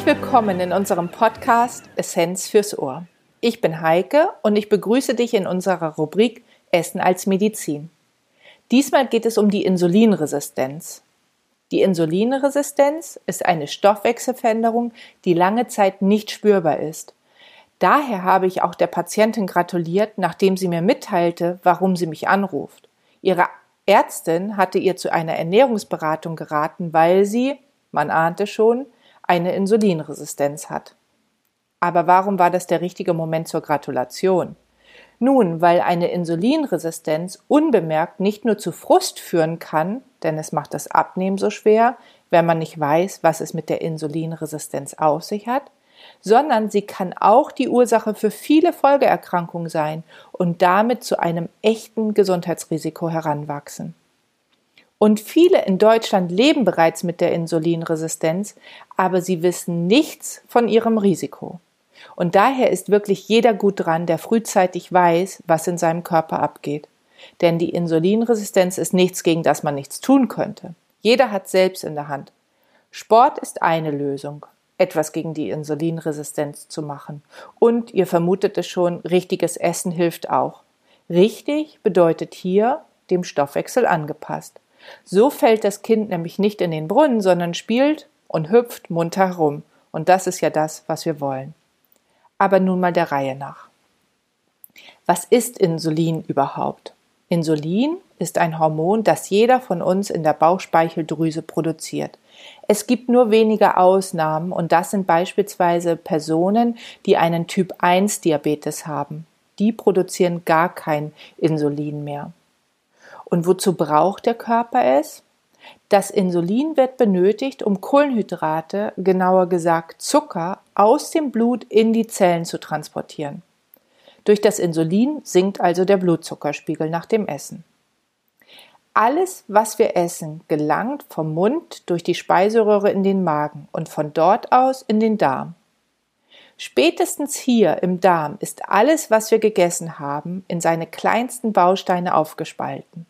Herzlich willkommen in unserem Podcast Essenz fürs Ohr. Ich bin Heike und ich begrüße dich in unserer Rubrik Essen als Medizin. Diesmal geht es um die Insulinresistenz. Die Insulinresistenz ist eine Stoffwechselveränderung, die lange Zeit nicht spürbar ist. Daher habe ich auch der Patientin gratuliert, nachdem sie mir mitteilte, warum sie mich anruft. Ihre Ärztin hatte ihr zu einer Ernährungsberatung geraten, weil sie, man ahnte schon, eine Insulinresistenz hat. Aber warum war das der richtige Moment zur Gratulation? Nun, weil eine Insulinresistenz unbemerkt nicht nur zu Frust führen kann, denn es macht das Abnehmen so schwer, wenn man nicht weiß, was es mit der Insulinresistenz auf sich hat, sondern sie kann auch die Ursache für viele Folgeerkrankungen sein und damit zu einem echten Gesundheitsrisiko heranwachsen. Und viele in Deutschland leben bereits mit der Insulinresistenz, aber sie wissen nichts von ihrem Risiko. Und daher ist wirklich jeder gut dran, der frühzeitig weiß, was in seinem Körper abgeht. Denn die Insulinresistenz ist nichts, gegen das man nichts tun könnte. Jeder hat selbst in der Hand. Sport ist eine Lösung, etwas gegen die Insulinresistenz zu machen. Und ihr vermutet es schon, richtiges Essen hilft auch. Richtig bedeutet hier dem Stoffwechsel angepasst. So fällt das Kind nämlich nicht in den Brunnen, sondern spielt und hüpft munter herum. Und das ist ja das, was wir wollen. Aber nun mal der Reihe nach. Was ist Insulin überhaupt? Insulin ist ein Hormon, das jeder von uns in der Bauchspeicheldrüse produziert. Es gibt nur wenige Ausnahmen und das sind beispielsweise Personen, die einen Typ 1 Diabetes haben. Die produzieren gar kein Insulin mehr. Und wozu braucht der Körper es? Das Insulin wird benötigt, um Kohlenhydrate, genauer gesagt Zucker, aus dem Blut in die Zellen zu transportieren. Durch das Insulin sinkt also der Blutzuckerspiegel nach dem Essen. Alles, was wir essen, gelangt vom Mund durch die Speiseröhre in den Magen und von dort aus in den Darm. Spätestens hier im Darm ist alles, was wir gegessen haben, in seine kleinsten Bausteine aufgespalten.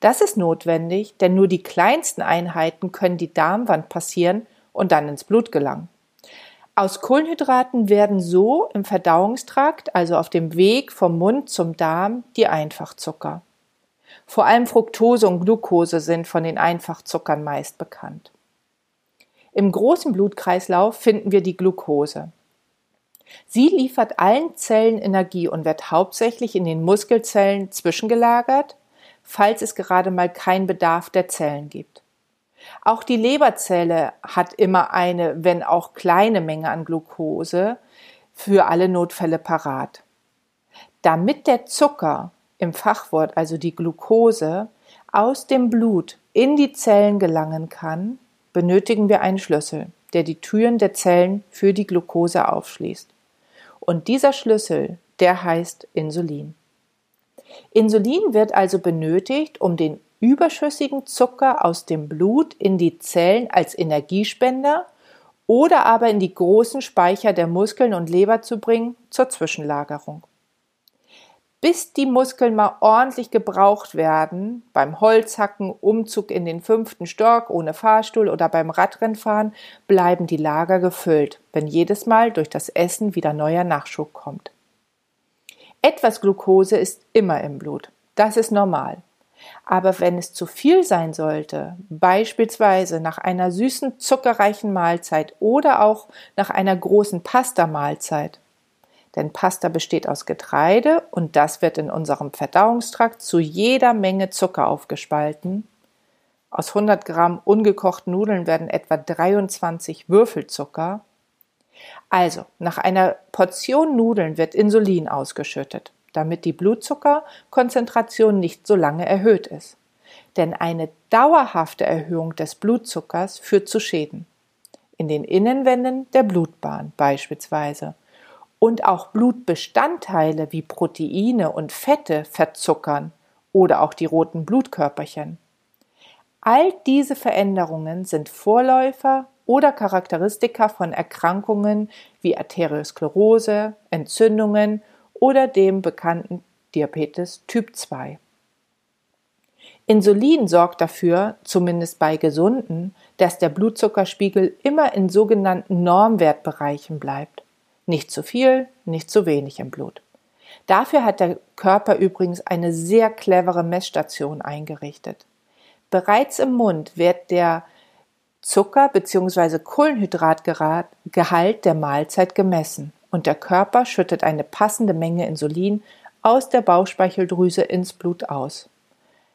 Das ist notwendig, denn nur die kleinsten Einheiten können die Darmwand passieren und dann ins Blut gelangen. Aus Kohlenhydraten werden so im Verdauungstrakt, also auf dem Weg vom Mund zum Darm, die Einfachzucker. Vor allem Fructose und Glucose sind von den Einfachzuckern meist bekannt. Im großen Blutkreislauf finden wir die Glucose. Sie liefert allen Zellen Energie und wird hauptsächlich in den Muskelzellen zwischengelagert, falls es gerade mal keinen Bedarf der Zellen gibt. Auch die Leberzelle hat immer eine, wenn auch kleine Menge an Glucose für alle Notfälle parat. Damit der Zucker im Fachwort, also die Glucose, aus dem Blut in die Zellen gelangen kann, benötigen wir einen Schlüssel, der die Türen der Zellen für die Glucose aufschließt. Und dieser Schlüssel, der heißt Insulin. Insulin wird also benötigt, um den überschüssigen Zucker aus dem Blut in die Zellen als Energiespender oder aber in die großen Speicher der Muskeln und Leber zu bringen zur Zwischenlagerung bis die Muskeln mal ordentlich gebraucht werden, beim Holzhacken, Umzug in den fünften Stock ohne Fahrstuhl oder beim Radrennfahren, bleiben die Lager gefüllt, wenn jedes Mal durch das Essen wieder neuer Nachschub kommt. Etwas Glucose ist immer im Blut. Das ist normal. Aber wenn es zu viel sein sollte, beispielsweise nach einer süßen, zuckerreichen Mahlzeit oder auch nach einer großen Pasta-Mahlzeit, denn Pasta besteht aus Getreide und das wird in unserem Verdauungstrakt zu jeder Menge Zucker aufgespalten. Aus 100 Gramm ungekochten Nudeln werden etwa 23 Würfelzucker. Also, nach einer Portion Nudeln wird Insulin ausgeschüttet, damit die Blutzuckerkonzentration nicht so lange erhöht ist. Denn eine dauerhafte Erhöhung des Blutzuckers führt zu Schäden. In den Innenwänden der Blutbahn beispielsweise und auch Blutbestandteile wie Proteine und Fette verzuckern oder auch die roten Blutkörperchen. All diese Veränderungen sind Vorläufer oder Charakteristika von Erkrankungen wie Arteriosklerose, Entzündungen oder dem bekannten Diabetes Typ 2. Insulin sorgt dafür, zumindest bei Gesunden, dass der Blutzuckerspiegel immer in sogenannten Normwertbereichen bleibt. Nicht zu viel, nicht zu wenig im Blut. Dafür hat der Körper übrigens eine sehr clevere Messstation eingerichtet. Bereits im Mund wird der Zucker bzw. Kohlenhydratgehalt der Mahlzeit gemessen und der Körper schüttet eine passende Menge Insulin aus der Bauchspeicheldrüse ins Blut aus.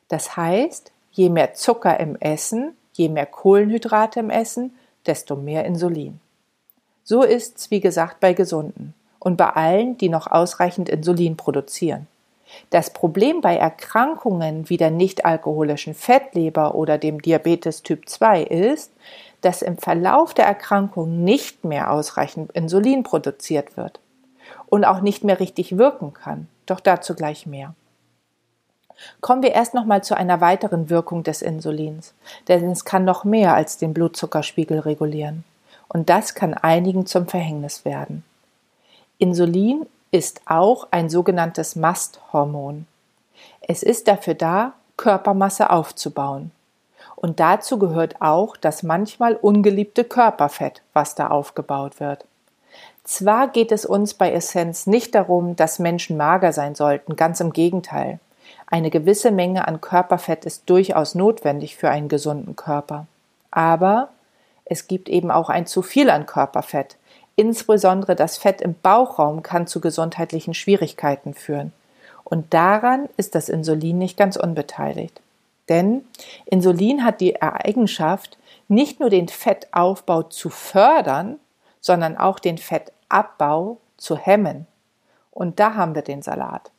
Das heißt, je mehr Zucker im Essen, je mehr Kohlenhydrate im Essen, desto mehr Insulin. So ist's, wie gesagt, bei Gesunden und bei allen, die noch ausreichend Insulin produzieren. Das Problem bei Erkrankungen wie der nichtalkoholischen Fettleber oder dem Diabetes Typ 2 ist, dass im Verlauf der Erkrankung nicht mehr ausreichend Insulin produziert wird und auch nicht mehr richtig wirken kann. Doch dazu gleich mehr. Kommen wir erst noch mal zu einer weiteren Wirkung des Insulins, denn es kann noch mehr als den Blutzuckerspiegel regulieren. Und das kann einigen zum Verhängnis werden. Insulin ist auch ein sogenanntes Masthormon. Es ist dafür da, Körpermasse aufzubauen. Und dazu gehört auch das manchmal ungeliebte Körperfett, was da aufgebaut wird. Zwar geht es uns bei Essenz nicht darum, dass Menschen mager sein sollten, ganz im Gegenteil. Eine gewisse Menge an Körperfett ist durchaus notwendig für einen gesunden Körper. Aber es gibt eben auch ein zu viel an Körperfett. Insbesondere das Fett im Bauchraum kann zu gesundheitlichen Schwierigkeiten führen. Und daran ist das Insulin nicht ganz unbeteiligt. Denn Insulin hat die Eigenschaft, nicht nur den Fettaufbau zu fördern, sondern auch den Fettabbau zu hemmen. Und da haben wir den Salat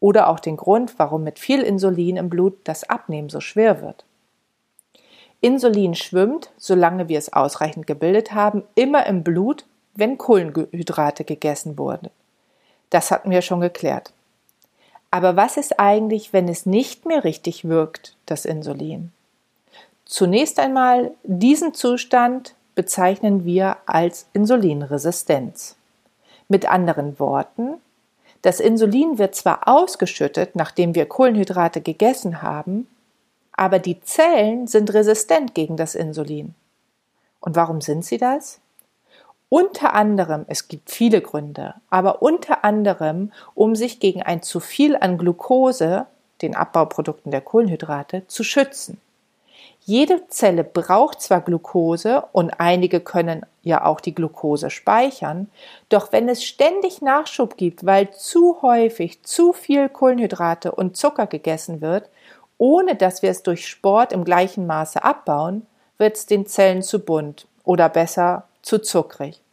oder auch den Grund, warum mit viel Insulin im Blut das Abnehmen so schwer wird. Insulin schwimmt, solange wir es ausreichend gebildet haben, immer im Blut, wenn Kohlenhydrate gegessen wurden. Das hatten wir schon geklärt. Aber was ist eigentlich, wenn es nicht mehr richtig wirkt, das Insulin? Zunächst einmal, diesen Zustand bezeichnen wir als Insulinresistenz. Mit anderen Worten, das Insulin wird zwar ausgeschüttet, nachdem wir Kohlenhydrate gegessen haben, aber die Zellen sind resistent gegen das Insulin. Und warum sind sie das? Unter anderem, es gibt viele Gründe, aber unter anderem, um sich gegen ein zu viel an Glucose, den Abbauprodukten der Kohlenhydrate, zu schützen. Jede Zelle braucht zwar Glucose und einige können ja auch die Glucose speichern, doch wenn es ständig Nachschub gibt, weil zu häufig zu viel Kohlenhydrate und Zucker gegessen wird, ohne dass wir es durch Sport im gleichen Maße abbauen, wird es den Zellen zu bunt oder besser zu zuckrig.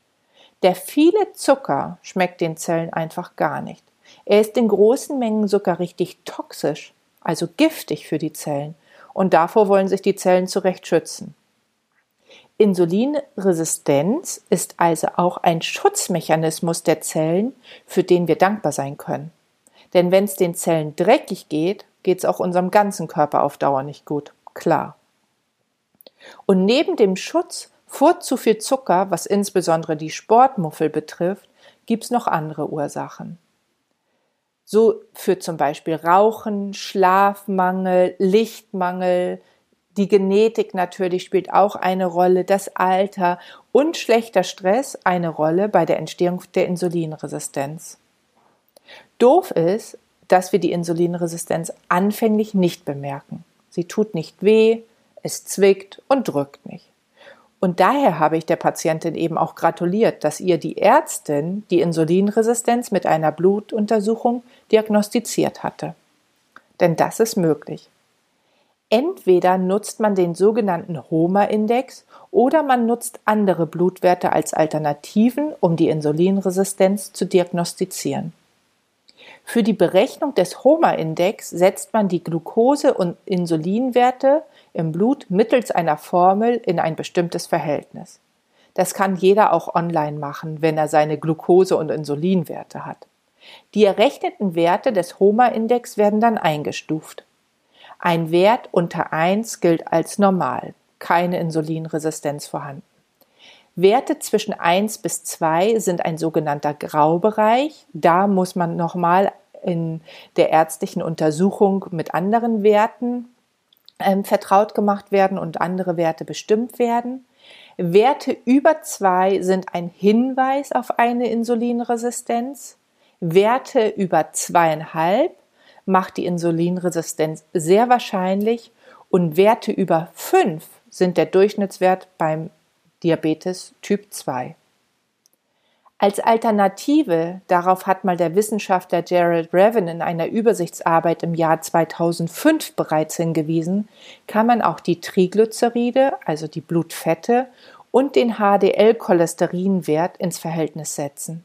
Der viele Zucker schmeckt den Zellen einfach gar nicht. Er ist in großen Mengen sogar richtig toxisch, also giftig für die Zellen und davor wollen sich die Zellen zurecht schützen. Insulinresistenz ist also auch ein Schutzmechanismus der Zellen, für den wir dankbar sein können. Denn wenn es den Zellen dreckig geht, geht es auch unserem ganzen Körper auf Dauer nicht gut. Klar. Und neben dem Schutz vor zu viel Zucker, was insbesondere die Sportmuffel betrifft, gibt es noch andere Ursachen. So führt zum Beispiel Rauchen, Schlafmangel, Lichtmangel, die Genetik natürlich spielt auch eine Rolle, das Alter und schlechter Stress eine Rolle bei der Entstehung der Insulinresistenz. Doof ist, dass wir die Insulinresistenz anfänglich nicht bemerken. Sie tut nicht weh, es zwickt und drückt nicht. Und daher habe ich der Patientin eben auch gratuliert, dass ihr die Ärztin die Insulinresistenz mit einer Blutuntersuchung diagnostiziert hatte. Denn das ist möglich. Entweder nutzt man den sogenannten HOMA-Index oder man nutzt andere Blutwerte als Alternativen, um die Insulinresistenz zu diagnostizieren. Für die Berechnung des HOMA-Index setzt man die Glucose- und Insulinwerte im Blut mittels einer Formel in ein bestimmtes Verhältnis. Das kann jeder auch online machen, wenn er seine Glucose- und Insulinwerte hat. Die errechneten Werte des HOMA-Index werden dann eingestuft. Ein Wert unter 1 gilt als normal, keine Insulinresistenz vorhanden. Werte zwischen 1 bis 2 sind ein sogenannter Graubereich. Da muss man nochmal in der ärztlichen Untersuchung mit anderen Werten ähm, vertraut gemacht werden und andere Werte bestimmt werden. Werte über zwei sind ein Hinweis auf eine Insulinresistenz. Werte über zweieinhalb macht die Insulinresistenz sehr wahrscheinlich und Werte über fünf sind der Durchschnittswert beim Diabetes Typ 2. Als Alternative, darauf hat mal der Wissenschaftler Gerald Revan in einer Übersichtsarbeit im Jahr 2005 bereits hingewiesen, kann man auch die Triglyceride, also die Blutfette, und den HDL-Cholesterinwert ins Verhältnis setzen.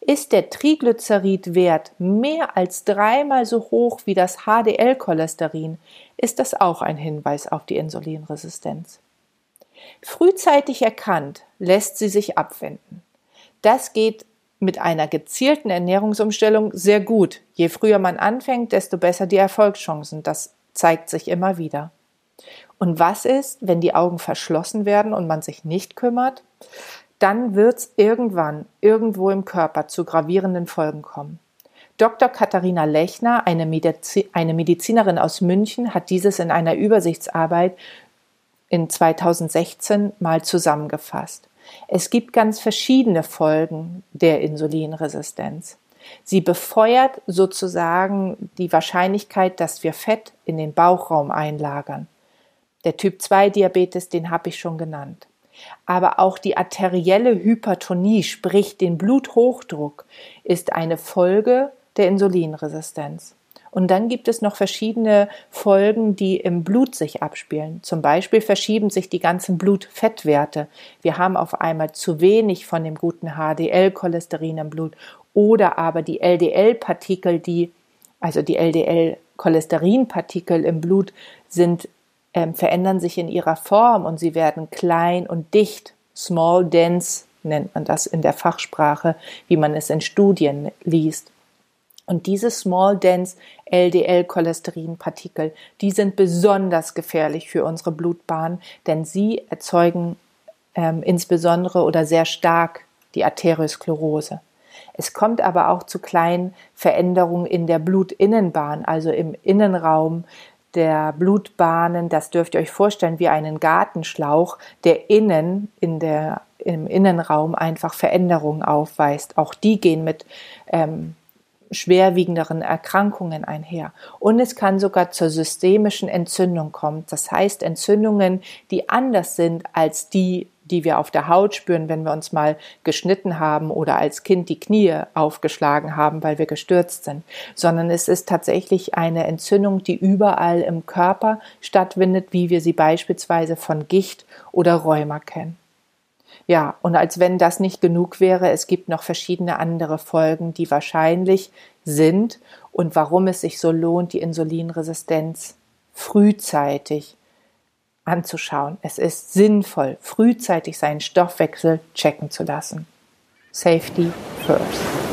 Ist der Triglyceridwert mehr als dreimal so hoch wie das HDL-Cholesterin, ist das auch ein Hinweis auf die Insulinresistenz. Frühzeitig erkannt lässt sie sich abwenden. Das geht mit einer gezielten Ernährungsumstellung sehr gut. Je früher man anfängt, desto besser die Erfolgschancen. Das zeigt sich immer wieder. Und was ist, wenn die Augen verschlossen werden und man sich nicht kümmert? Dann wird es irgendwann irgendwo im Körper zu gravierenden Folgen kommen. Dr. Katharina Lechner, eine, Medizi eine Medizinerin aus München, hat dieses in einer Übersichtsarbeit in 2016 mal zusammengefasst. Es gibt ganz verschiedene Folgen der Insulinresistenz. Sie befeuert sozusagen die Wahrscheinlichkeit, dass wir Fett in den Bauchraum einlagern. Der Typ 2 Diabetes, den habe ich schon genannt. Aber auch die arterielle Hypertonie, sprich den Bluthochdruck, ist eine Folge der Insulinresistenz. Und dann gibt es noch verschiedene Folgen, die im Blut sich abspielen. Zum Beispiel verschieben sich die ganzen Blutfettwerte. Wir haben auf einmal zu wenig von dem guten HDL-Cholesterin im Blut oder aber die LDL-Partikel, die, also die LDL-Cholesterinpartikel im Blut sind, ähm, verändern sich in ihrer Form und sie werden klein und dicht. Small, dense nennt man das in der Fachsprache, wie man es in Studien liest. Und diese Small Dense LDL-Cholesterinpartikel, die sind besonders gefährlich für unsere Blutbahn, denn sie erzeugen ähm, insbesondere oder sehr stark die Arteriosklerose. Es kommt aber auch zu kleinen Veränderungen in der Blutinnenbahn, also im Innenraum der Blutbahnen. Das dürft ihr euch vorstellen wie einen Gartenschlauch, der innen in der im Innenraum einfach Veränderungen aufweist. Auch die gehen mit ähm, schwerwiegenderen Erkrankungen einher. Und es kann sogar zur systemischen Entzündung kommen. Das heißt Entzündungen, die anders sind als die, die wir auf der Haut spüren, wenn wir uns mal geschnitten haben oder als Kind die Knie aufgeschlagen haben, weil wir gestürzt sind, sondern es ist tatsächlich eine Entzündung, die überall im Körper stattfindet, wie wir sie beispielsweise von Gicht oder Rheuma kennen. Ja, und als wenn das nicht genug wäre, es gibt noch verschiedene andere Folgen, die wahrscheinlich sind und warum es sich so lohnt, die Insulinresistenz frühzeitig anzuschauen. Es ist sinnvoll, frühzeitig seinen Stoffwechsel checken zu lassen. Safety first.